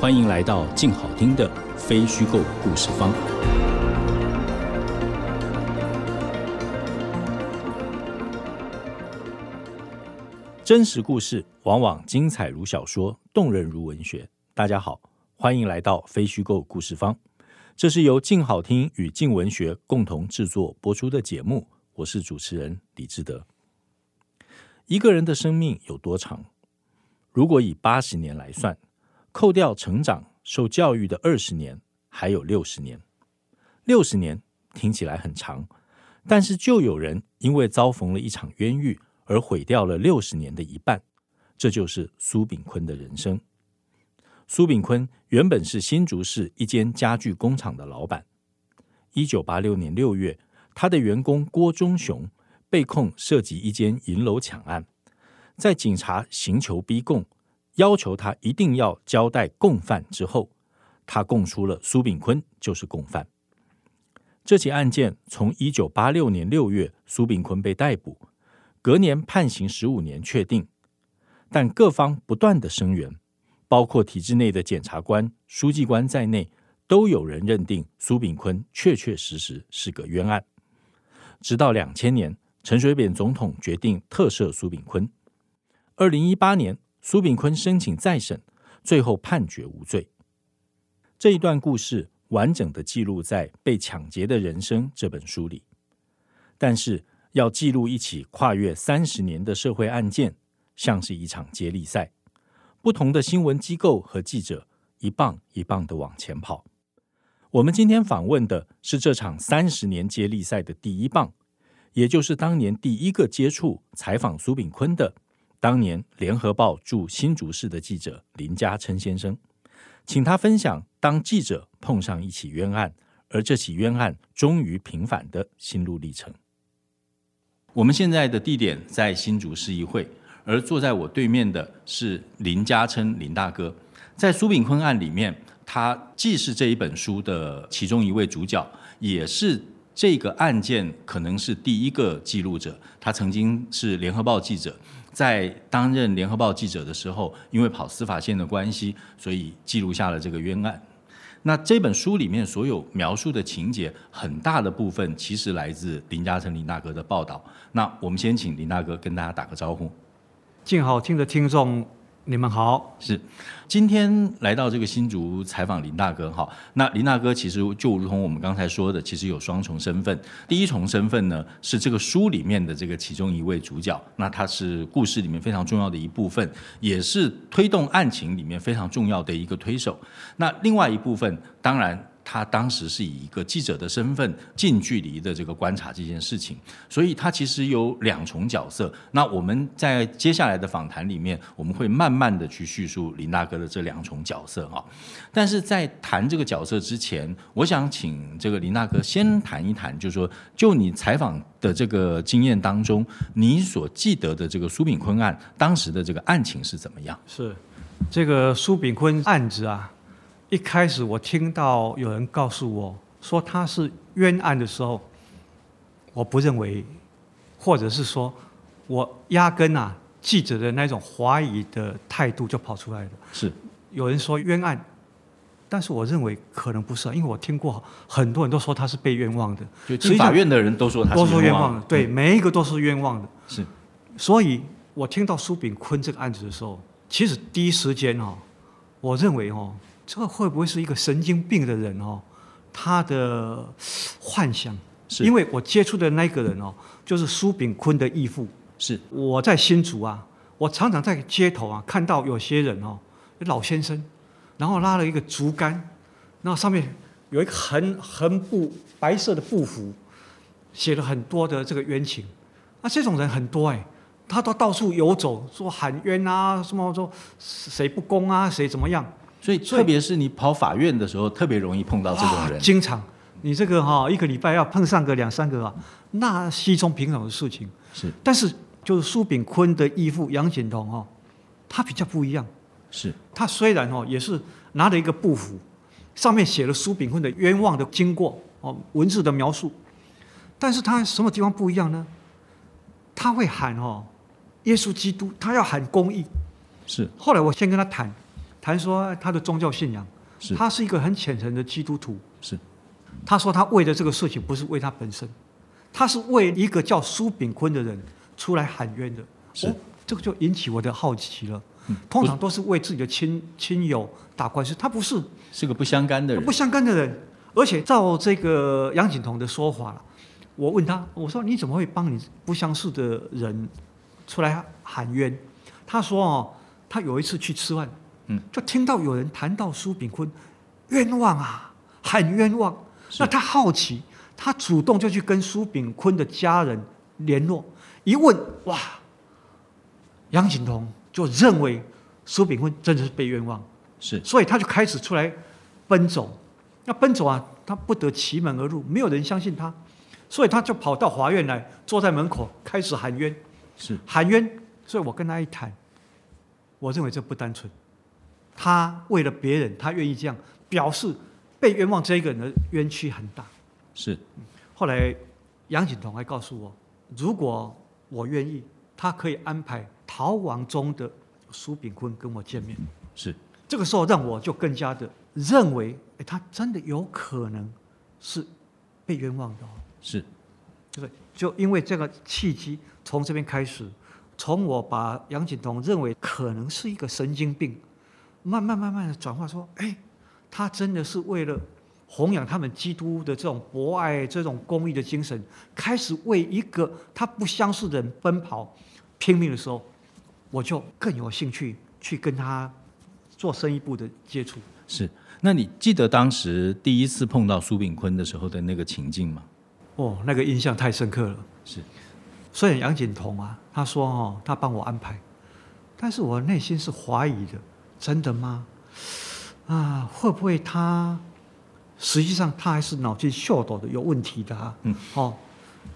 欢迎来到静好听的非虚构故事方。真实故事往往精彩如小说，动人如文学。大家好，欢迎来到非虚构故事方。这是由静好听与静文学共同制作播出的节目。我是主持人李志德。一个人的生命有多长？如果以八十年来算。扣掉成长、受教育的二十年，还有六十年。六十年听起来很长，但是就有人因为遭逢了一场冤狱而毁掉了六十年的一半。这就是苏炳坤的人生。苏炳坤原本是新竹市一间家具工厂的老板。一九八六年六月，他的员工郭忠雄被控涉及一间银楼抢案，在警察刑求逼供。要求他一定要交代共犯之后，他供出了苏炳坤就是共犯。这起案件从一九八六年六月苏炳坤被逮捕，隔年判刑十五年确定，但各方不断的声援，包括体制内的检察官、书记官在内，都有人认定苏炳坤确确实实是个冤案。直到两千年，陈水扁总统决定特赦苏炳坤。二零一八年。苏炳坤申请再审，最后判决无罪。这一段故事完整的记录在《被抢劫的人生》这本书里。但是，要记录一起跨越三十年的社会案件，像是一场接力赛，不同的新闻机构和记者一棒一棒的往前跑。我们今天访问的是这场三十年接力赛的第一棒，也就是当年第一个接触采访苏炳坤的。当年联合报驻新竹市的记者林家琛先生，请他分享当记者碰上一起冤案，而这起冤案终于平反的心路历程。我们现在的地点在新竹市议会，而坐在我对面的是林家琛林大哥。在苏炳坤案里面，他既是这一本书的其中一位主角，也是这个案件可能是第一个记录者。他曾经是联合报记者。在担任联合报记者的时候，因为跑司法线的关系，所以记录下了这个冤案。那这本书里面所有描述的情节，很大的部分其实来自林嘉诚林大哥的报道。那我们先请林大哥跟大家打个招呼。静好听的听众。你们好，是今天来到这个新竹采访林大哥哈。那林大哥其实就如同我们刚才说的，其实有双重身份。第一重身份呢是这个书里面的这个其中一位主角，那他是故事里面非常重要的一部分，也是推动案情里面非常重要的一个推手。那另外一部分当然。他当时是以一个记者的身份近距离的这个观察这件事情，所以他其实有两重角色。那我们在接下来的访谈里面，我们会慢慢的去叙述林大哥的这两重角色哈。但是在谈这个角色之前，我想请这个林大哥先谈一谈，就是说，就你采访的这个经验当中，你所记得的这个苏炳坤案当时的这个案情是怎么样？是这个苏炳坤案子啊。一开始我听到有人告诉我说他是冤案的时候，我不认为，或者是说，我压根啊记者的那种怀疑的态度就跑出来了。是，有人说冤案，但是我认为可能不是，因为我听过很多人都说他是被冤枉的。就进法院的人都说他都说冤枉的，对，每一个都是冤枉的。是，所以我听到苏炳坤这个案子的时候，其实第一时间哦，我认为哦。这个会不会是一个神经病的人哦？他的幻想，是因为我接触的那个人哦，就是苏炳坤的义父。是我在新竹啊，我常常在街头啊看到有些人哦，老先生，然后拉了一个竹竿，那上面有一个横横布白色的布幅，写了很多的这个冤情。那这种人很多哎，他都到处游走，说喊冤啊，什么说谁不公啊，谁怎么样？所以特别是你跑法院的时候，特别容易碰到这种人。经常，你这个哈一个礼拜要碰上个两三个啊，那稀松平常的事情。是，但是就是苏炳坤的义父杨显同哈，他比较不一样。是，他虽然哦也是拿着一个布幅，上面写了苏炳坤的冤枉的经过哦文字的描述，但是他什么地方不一样呢？他会喊哦，耶稣基督，他要喊公义。是。后来我先跟他谈，谈说他的宗教信仰，是。他是一个很虔诚的基督徒。是。他说他为的这个事情不是为他本身，他是为一个叫苏炳坤的人出来喊冤的。是。这个就引起我的好奇了。通常都是为自己的亲亲友打官司，他不是是个不相干的人，不相干的人。而且照这个杨景彤的说法我问他，我说你怎么会帮你不相识的人出来喊冤？他说哦，他有一次去吃饭，嗯，就听到有人谈到苏炳坤冤枉啊，喊冤枉。那他好奇，他主动就去跟苏炳坤的家人联络，一问哇，杨景彤。就认为苏炳坤真的是被冤枉，是，所以他就开始出来奔走。那奔走啊，他不得其门而入，没有人相信他，所以他就跑到法院来，坐在门口开始喊冤，是喊冤。所以我跟他一谈，我认为这不单纯。他为了别人，他愿意这样表示，被冤枉这一个人的冤屈很大。是，后来杨景彤还告诉我，如果我愿意，他可以安排。逃亡中的苏炳坤跟我见面，是这个时候让我就更加的认为，哎，他真的有可能是被冤枉的，是，对，就因为这个契机，从这边开始，从我把杨景彤认为可能是一个神经病，慢慢慢慢的转化说，哎，他真的是为了弘扬他们基督的这种博爱、这种公益的精神，开始为一个他不相识的人奔跑、拼命的时候。我就更有兴趣去跟他做深一步的接触。是，那你记得当时第一次碰到苏炳坤的时候的那个情境吗？哦，那个印象太深刻了。是，虽然杨锦彤啊，他说哦，他帮我安排，但是我内心是怀疑的，真的吗？啊，会不会他实际上他还是脑筋秀逗的，有问题的啊？嗯，哦，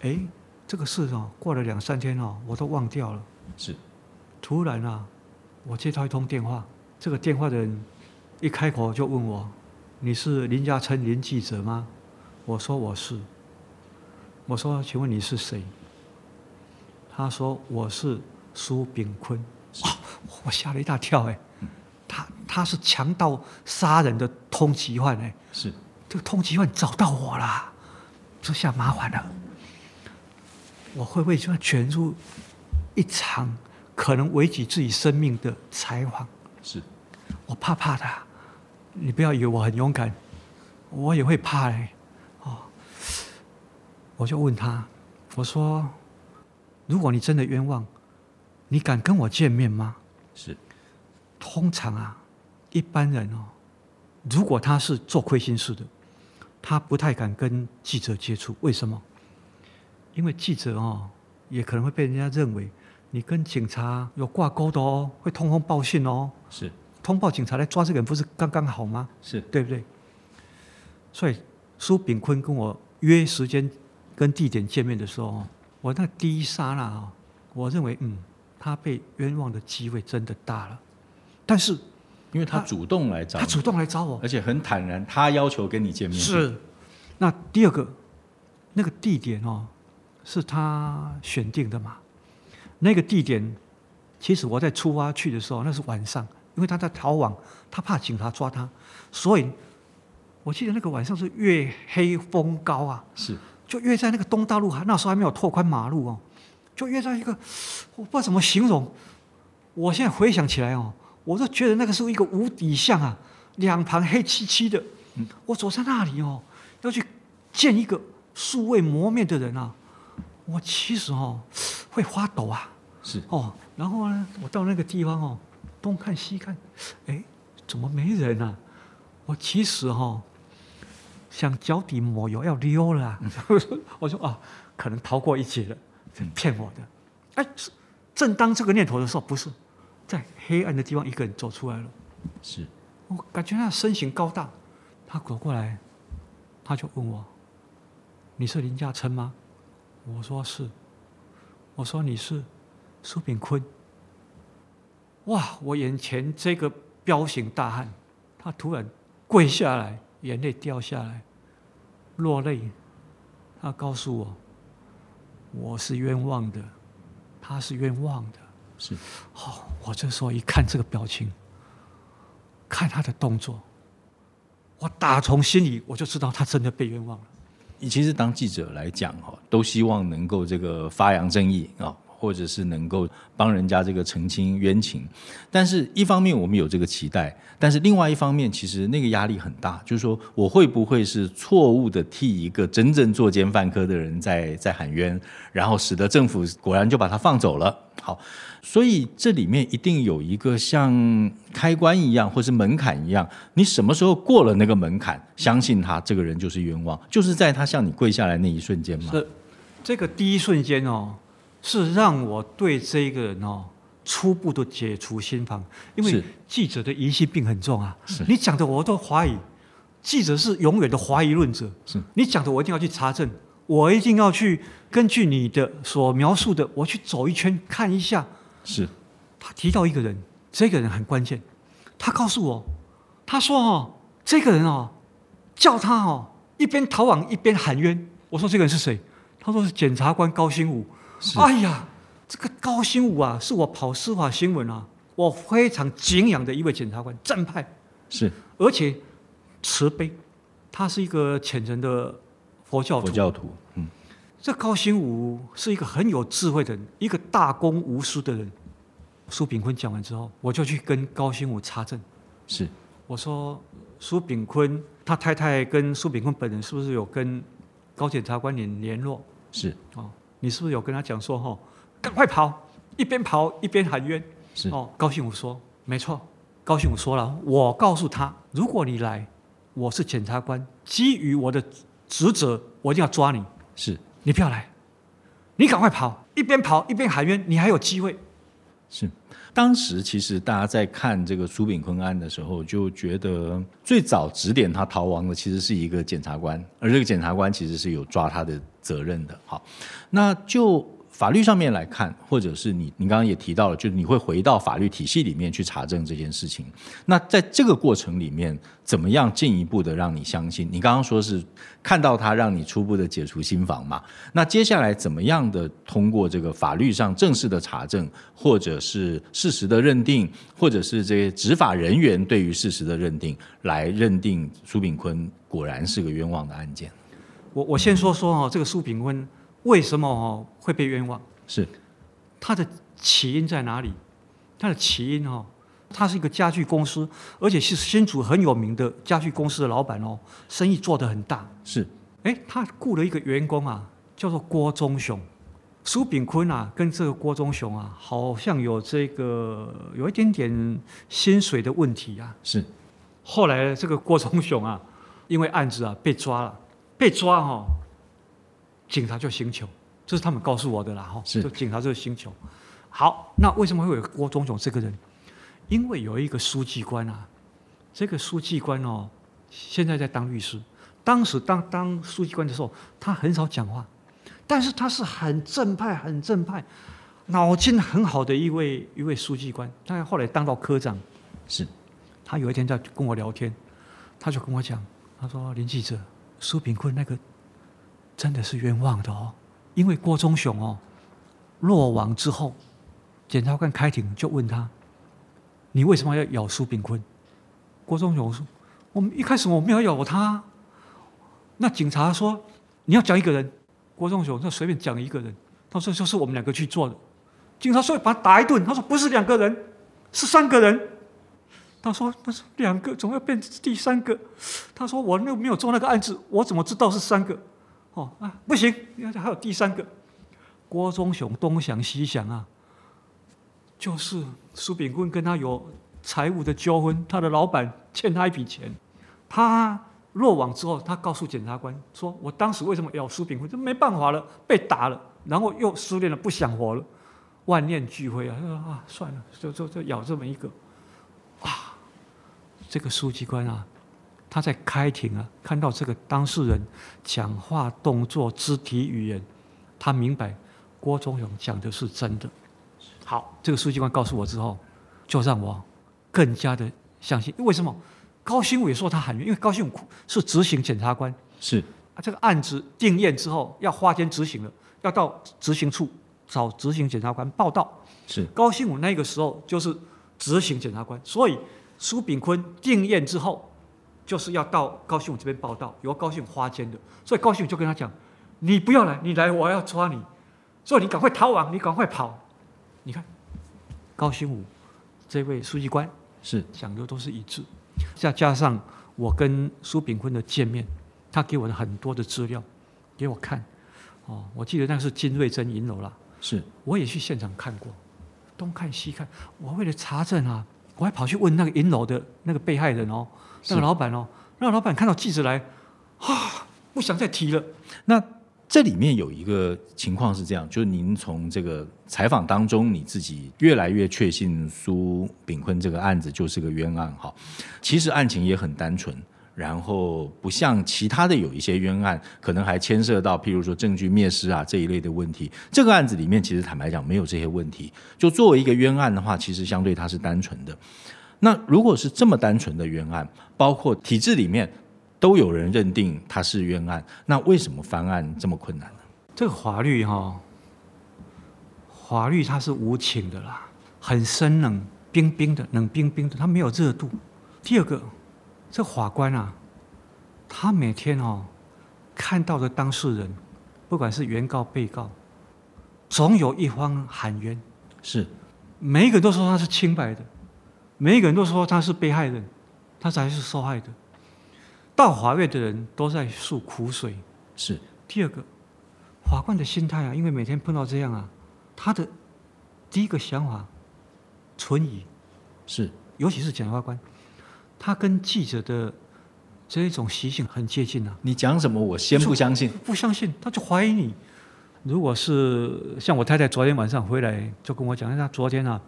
哎，这个事哦，过了两三天哦，我都忘掉了。是。突然啊，我接到一通电话，这个电话的人一开口就问我：“你是林家琛林记者吗？”我说：“我是。”我说：“请问你是谁？”他说：“我是苏炳坤。”啊，我吓了一大跳哎！他他是强盗杀人的通缉犯哎！是这个通缉犯找到我了，这下麻烦了，我会不会就要卷入一场？可能危及自己生命的采访，是我怕怕的。你不要以为我很勇敢，我也会怕嘞。哦，我就问他，我说：如果你真的冤枉，你敢跟我见面吗？是。通常啊，一般人哦，如果他是做亏心事的，他不太敢跟记者接触。为什么？因为记者哦，也可能会被人家认为。你跟警察有挂钩的哦，会通风报信哦。是，通报警察来抓这个人，不是刚刚好吗？是对不对？所以苏炳坤跟我约时间跟地点见面的时候，我那第一刹那啊，我认为嗯，他被冤枉的机会真的大了。但是，因为他主动来找，他主动来找我，而且很坦然，他要求跟你见面。是。那第二个，那个地点哦，是他选定的嘛？那个地点，其实我在出发去的时候，那是晚上，因为他在逃亡，他怕警察抓他，所以我记得那个晚上是月黑风高啊，是，就约在那个东大路，那时候还没有拓宽马路哦，就约在一个，我不知道怎么形容，我现在回想起来哦，我都觉得那个是一个无底巷啊，两旁黑漆漆的，我走在那里哦，要去见一个素未谋面的人啊，我其实哦会发抖啊。是哦，然后呢，我到那个地方哦，东看西看，哎，怎么没人啊？我其实哦，想脚底抹油要溜了，我说啊，可能逃过一劫了，骗我的。哎，正当这个念头的时候，不是在黑暗的地方，一个人走出来了。是，我感觉他身形高大，他走过来，他就问我：“你是林家琛吗？”我说是。我说你是苏炳坤。哇！我眼前这个彪形大汉，他突然跪下来，眼泪掉下来，落泪。他告诉我：“我是冤枉的，他是冤枉的。”是。哦，我这时候一看这个表情，看他的动作，我打从心里我就知道他真的被冤枉了。其实当记者来讲哈，都希望能够这个发扬正义啊，或者是能够帮人家这个澄清冤情。但是一方面我们有这个期待，但是另外一方面其实那个压力很大，就是说我会不会是错误的替一个真正作奸犯科的人在在喊冤，然后使得政府果然就把他放走了。好。所以这里面一定有一个像开关一样，或是门槛一样，你什么时候过了那个门槛，相信他这个人就是冤枉，就是在他向你跪下来那一瞬间吗？这个第一瞬间哦，是让我对这个人哦初步的解除心防，因为记者的疑心病很重啊。是，你讲的我都怀疑，记者是永远的怀疑论者。是，你讲的我一定要去查证，我一定要去根据你的所描述的，我去走一圈看一下。是，他提到一个人，这个人很关键。他告诉我，他说：“哦，这个人哦，叫他哦，一边逃亡一边喊冤。”我说：“这个人是谁？”他说：“是检察官高新武。”哎呀，这个高新武啊，是我跑司法新闻啊，我非常敬仰的一位检察官，正派是，而且慈悲。他是一个虔诚的佛教徒。佛教徒，嗯。这高新武是一个很有智慧的人，一个大公无私的人。苏炳坤讲完之后，我就去跟高新武查证。是，我说苏炳坤他太太跟苏炳坤本人是不是有跟高检察官联联络？是，哦，你是不是有跟他讲说哈，赶快跑，一边跑一边喊冤？是，哦，高兴武说没错。高兴武说了，我告诉他，如果你来，我是检察官，基于我的职责，我一定要抓你。是。你不要来，你赶快跑，一边跑一边喊冤，你还有机会。是，当时其实大家在看这个苏炳坤案的时候，就觉得最早指点他逃亡的其实是一个检察官，而这个检察官其实是有抓他的责任的。好，那就。法律上面来看，或者是你，你刚刚也提到了，就是你会回到法律体系里面去查证这件事情。那在这个过程里面，怎么样进一步的让你相信？你刚刚说是看到他让你初步的解除心防嘛？那接下来怎么样的通过这个法律上正式的查证，或者是事实的认定，或者是这些执法人员对于事实的认定，来认定苏炳坤果然是个冤枉的案件？我我先说说哦，这个苏炳坤。为什么哦会被冤枉？是，他的起因在哪里？他的起因哦，他是一个家具公司，而且是新竹很有名的家具公司的老板哦，生意做得很大。是，哎，他雇了一个员工啊，叫做郭忠雄。苏炳坤啊，跟这个郭忠雄啊，好像有这个有一点点薪水的问题啊。是，后来这个郭忠雄啊，因为案子啊被抓了，被抓哈。警察就星球，这是他们告诉我的啦，哈，是，就警察就是星球。好，那为什么会有郭忠雄这个人？因为有一个书记官啊，这个书记官哦，现在在当律师。当时当当书记官的时候，他很少讲话，但是他是很正派、很正派，脑筋很好的一位一位书记官。他后来当到科长，是。他有一天在跟我聊天，他就跟我讲，他说：“林记者，苏炳坤那个。”真的是冤枉的哦，因为郭忠雄哦落网之后，检察官开庭就问他：“你为什么要咬苏炳坤？”郭忠雄说：“我们一开始我没有咬他。”那警察说：“你要讲一个人。”郭忠雄就随便讲一个人，他说：“就是我们两个去做的。”警察说：“把他打一顿。”他说：“不是两个人，是三个人。”他说：“那是两个，总要变第三个。”他说：“我那没有做那个案子，我怎么知道是三个？”哦啊，不行！还有第三个，郭忠雄东想西想啊，就是苏炳坤跟他有财务的纠纷，他的老板欠他一笔钱，他落网之后，他告诉检察官说：“我当时为什么咬苏炳坤？这没办法了，被打了，然后又失恋了，不想活了，万念俱灰啊！啊，算了，就就就咬这么一个，啊，这个书记官啊，他在开庭啊，看到这个当事人讲话动作、肢体语言，他明白郭忠勇讲的是真的。好，这个书记官告诉我之后，就让我更加的相信。为什么？高新武也说他喊冤，因为高新武是执行检察官，是啊，这个案子定验之后要花钱执行了，要到执行处找执行检察官报道。是高新武那个时候就是执行检察官，所以苏炳坤定验之后，就是要到高新武这边报道，由高新武花间的。所以高新武就跟他讲：“你不要来，你来我要抓你，所以你赶快逃亡，你赶快跑。”你看，高新武这位书记官是讲的都是一致。再加上我跟苏炳坤的见面，他给我的很多的资料给我看。哦，我记得那是金瑞珍银楼了。是，我也去现场看过，东看西看。我为了查证啊，我还跑去问那个银楼的那个被害人哦，那个老板哦，那个老板看到记者来，啊，不想再提了。那。这里面有一个情况是这样，就是您从这个采访当中，你自己越来越确信苏炳坤这个案子就是个冤案哈。其实案情也很单纯，然后不像其他的有一些冤案，可能还牵涉到譬如说证据灭失啊这一类的问题。这个案子里面其实坦白讲没有这些问题。就作为一个冤案的话，其实相对它是单纯的。那如果是这么单纯的冤案，包括体制里面。都有人认定他是冤案，那为什么翻案这么困难呢？这个法律哈，法律它是无情的啦，很生冷冰冰的，冷冰冰的，它没有热度。第二个，这法官啊，他每天哦看到的当事人，不管是原告、被告，总有一方喊冤，是每一个人都说他是清白的，每一个人都说他是被害人，他才是受害的。到法院的人都在诉苦水，是第二个法官的心态啊，因为每天碰到这样啊，他的第一个想法存疑，是尤其是检察官，他跟记者的这一种习性很接近啊。你讲什么，我先不相信，不相信他就怀疑你。如果是像我太太昨天晚上回来就跟我讲，她昨天啊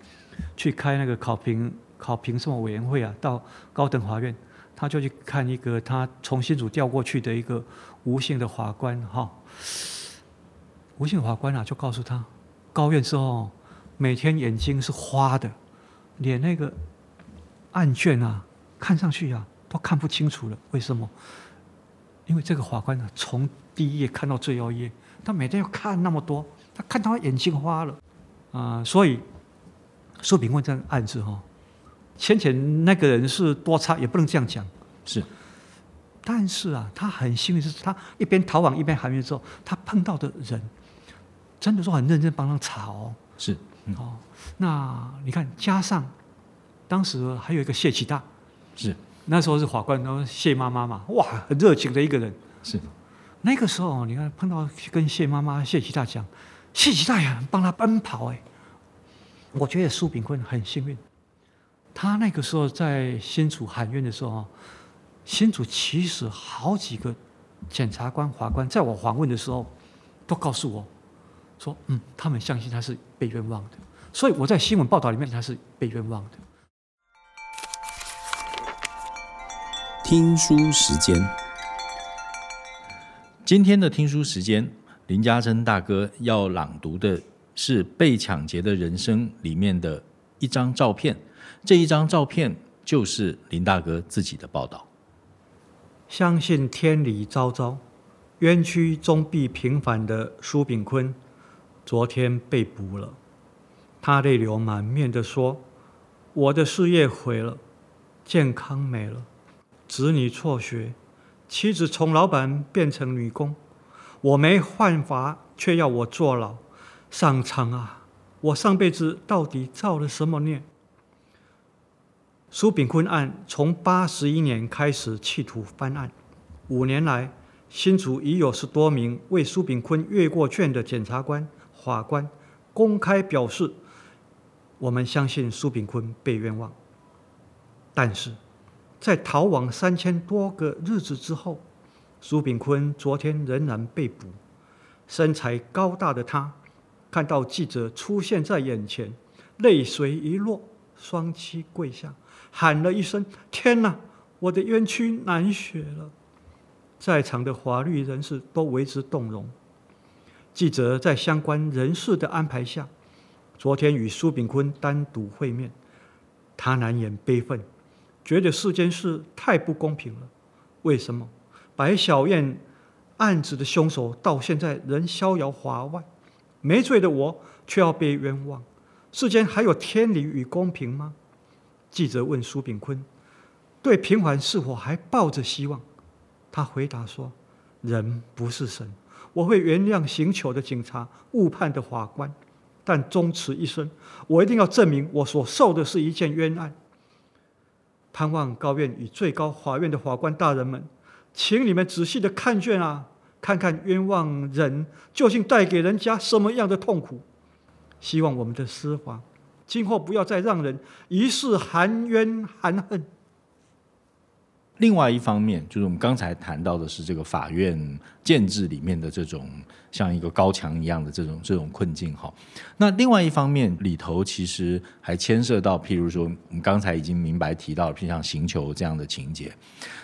去开那个考评考评什么委员会啊，到高等法院。他就去看一个他从新组调过去的一个吴姓的法官哈，吴姓法官啊就告诉他，高院之后每天眼睛是花的，连那个案卷啊看上去啊都看不清楚了。为什么？因为这个法官呢从第一页看到最后一页，他每天要看那么多，他看到眼睛花了啊。所以苏炳问这个案子哈。先前那个人是多差，也不能这样讲。是，但是啊，他很幸运，是他一边逃亡一边喊冤之后，他碰到的人，真的说很认真帮他查哦。是，哦，那你看，加上当时还有一个谢启大，是，那时候是法官，然后谢妈妈嘛，哇，很热情的一个人。是，那个时候你看碰到跟谢妈妈、谢启大讲，谢启大也帮他奔跑哎。我觉得苏炳坤很幸运。他那个时候在新竹喊冤的时候，新竹其实好几个检察官、法官，在我访问的时候，都告诉我，说，嗯，他们相信他是被冤枉的。所以我在新闻报道里面，他是被冤枉的。听书时间，今天的听书时间，林嘉珍大哥要朗读的是《被抢劫的人生》里面的一张照片。这一张照片就是林大哥自己的报道。相信天理昭昭，冤屈终必平反的苏炳坤，昨天被捕了。他泪流满面的说：“我的事业毁了，健康没了，子女辍学，妻子从老板变成女工，我没犯法，却要我坐牢。上苍啊，我上辈子到底造了什么孽？”苏炳坤案从八十一年开始企图翻案，五年来，新竹已有十多名为苏炳坤阅过卷的检察官、法官公开表示，我们相信苏炳坤被冤枉。但是，在逃亡三千多个日子之后，苏炳坤昨天仍然被捕。身材高大的他，看到记者出现在眼前，泪水一落。双膝跪下，喊了一声：“天哪！我的冤屈难雪了。”在场的法律人士都为之动容。记者在相关人士的安排下，昨天与苏炳坤单独会面，他难掩悲愤，觉得世间事太不公平了。为什么白小燕案子的凶手到现在仍逍遥法外，没罪的我却要被冤枉？世间还有天理与公平吗？记者问苏炳坤，对平缓是否还抱着希望？他回答说：“人不是神，我会原谅刑求的警察、误判的法官，但终此一生，我一定要证明我所受的是一件冤案。盼望高院与最高法院的法官大人们，请你们仔细的看卷啊，看看冤枉人究竟带给人家什么样的痛苦。希望我们的司法今后不要再让人一世含冤含恨。”另外一方面，就是我们刚才谈到的是这个法院建制里面的这种像一个高墙一样的这种这种困境哈。那另外一方面里头其实还牵涉到，譬如说我们刚才已经明白提到，譬如像刑求这样的情节。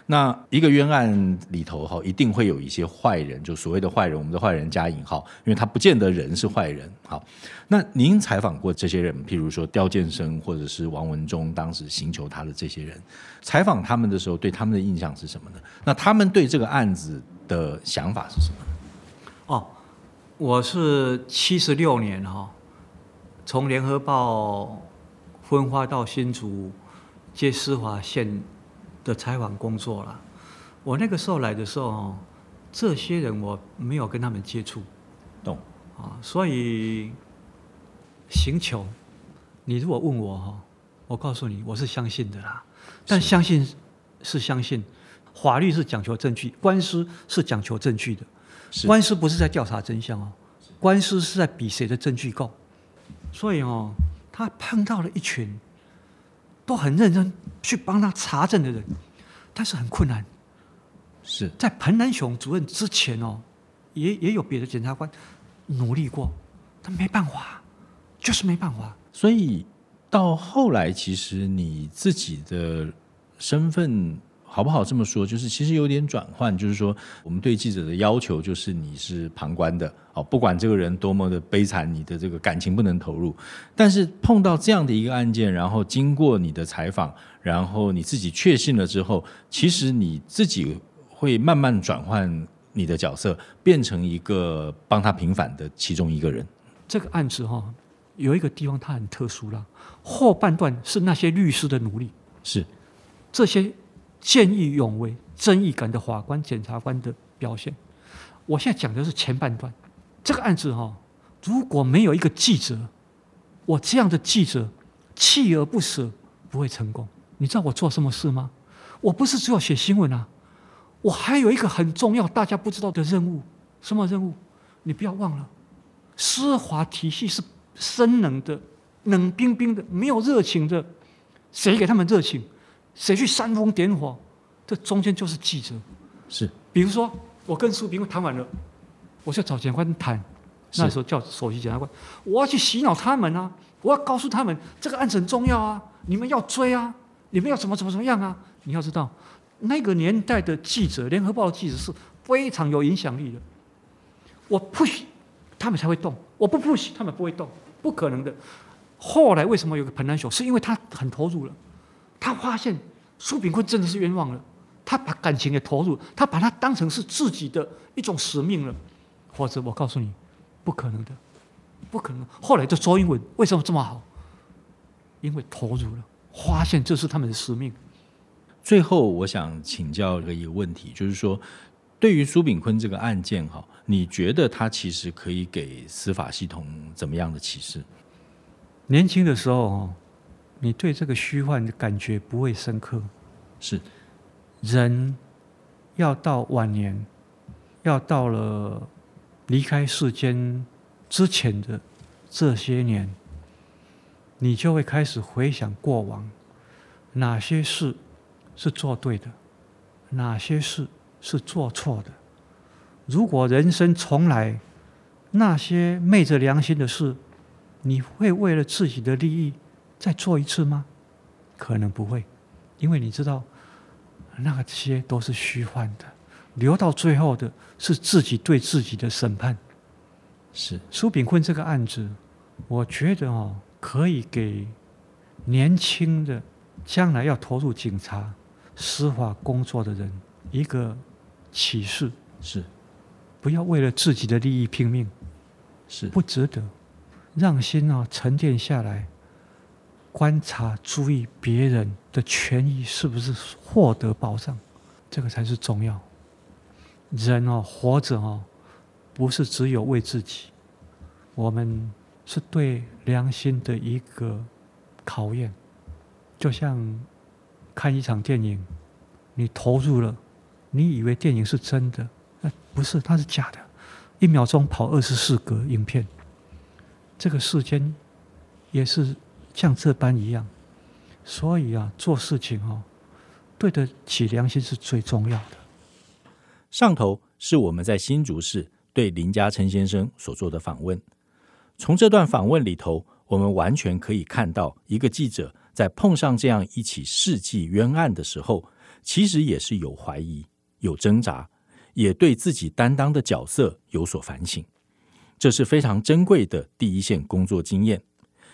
那一个冤案里头哈，一定会有一些坏人，就所谓的坏人，我们的坏人加引号，因为他不见得人是坏人。好，那您采访过这些人，譬如说刁建生或者是王文忠，当时寻求他的这些人，采访他们的时候，对他们的印象是什么呢？那他们对这个案子的想法是什么？哦，我是七十六年哈，从联合报分发到新竹接司法线的采访工作了。我那个时候来的时候，这些人我没有跟他们接触，懂。啊，所以刑求，你如果问我哈，我告诉你，我是相信的啦。但相信是相信，法律是讲求证据，官司是讲求证据的。官司不是在调查真相哦，官司是在比谁的证据够。所以哦，他碰到了一群都很认真去帮他查证的人，但是很困难。是在彭南雄主任之前哦，也也有别的检察官。努力过，但没办法，就是没办法。所以到后来，其实你自己的身份好不好这么说，就是其实有点转换。就是说，我们对记者的要求就是你是旁观的，哦，不管这个人多么的悲惨，你的这个感情不能投入。但是碰到这样的一个案件，然后经过你的采访，然后你自己确信了之后，其实你自己会慢慢转换。你的角色变成一个帮他平反的其中一个人。这个案子哈，有一个地方它很特殊了。后半段是那些律师的努力，是这些见义勇为、正义感的法官、检察官的表现。我现在讲的是前半段。这个案子哈，如果没有一个记者，我这样的记者锲而不舍，不会成功。你知道我做什么事吗？我不是只有写新闻啊。我还有一个很重要、大家不知道的任务，什么任务？你不要忘了，司法体系是生冷的、冷冰冰的，没有热情的。谁给他们热情？谁去煽风点火？这中间就是记者。是，比如说，我跟苏炳谈完了，我就找检察官谈。那时候叫首席检察官，我要去洗脑他们啊！我要告诉他们，这个案子很重要啊！你们要追啊！你们要怎么怎么怎么样啊？你要知道。那个年代的记者，《联合报》的记者是非常有影响力的。我 push，他们才会动；我不 push，他们不会动，不可能的。后来为什么有个彭南雄？是因为他很投入了，他发现苏炳坤真的是冤枉了，他把感情也投入，他把它当成是自己的一种使命了。否则，我告诉你，不可能的，不可能。后来的周英文为什么这么好？因为投入了，发现这是他们的使命。最后，我想请教一个问题，就是说，对于苏炳坤这个案件，哈，你觉得他其实可以给司法系统怎么样的启示？年轻的时候，你对这个虚幻的感觉不会深刻。是，人要到晚年，要到了离开世间之前的这些年，你就会开始回想过往哪些事。是做对的，哪些事是做错的？如果人生重来，那些昧着良心的事，你会为了自己的利益再做一次吗？可能不会，因为你知道，那些都是虚幻的，留到最后的是自己对自己的审判。是。苏炳坤这个案子，我觉得哦，可以给年轻的将来要投入警察、司法工作的人一个启示：是。不要为了自己的利益拼命，是。不值得。让心啊沉淀下来，观察、注意别人的权益是不是获得保障，这个才是重要。人哦，活着哦。不是只有为自己，我们是对良心的一个考验。就像看一场电影，你投入了，你以为电影是真的，那不是，它是假的。一秒钟跑二十四格影片，这个世间也是像这般一样。所以啊，做事情哦，对得起良心是最重要的。上头是我们在新竹市。对林嘉诚先生所做的访问，从这段访问里头，我们完全可以看到，一个记者在碰上这样一起世纪冤案的时候，其实也是有怀疑、有挣扎，也对自己担当的角色有所反省。这是非常珍贵的第一线工作经验，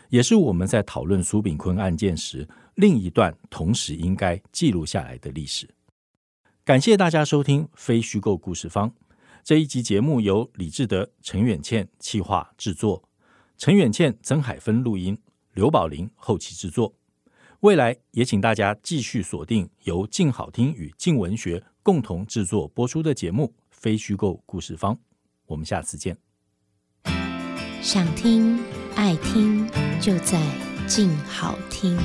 也是我们在讨论苏炳坤案件时另一段同时应该记录下来的历史。感谢大家收听《非虚构故事方》。这一集节目由李志德、陈远倩企划制作，陈远倩、曾海芬录音，刘宝林后期制作。未来也请大家继续锁定由静好听与静文学共同制作播出的节目《非虚构故事方》。我们下次见。想听爱听，就在静好听。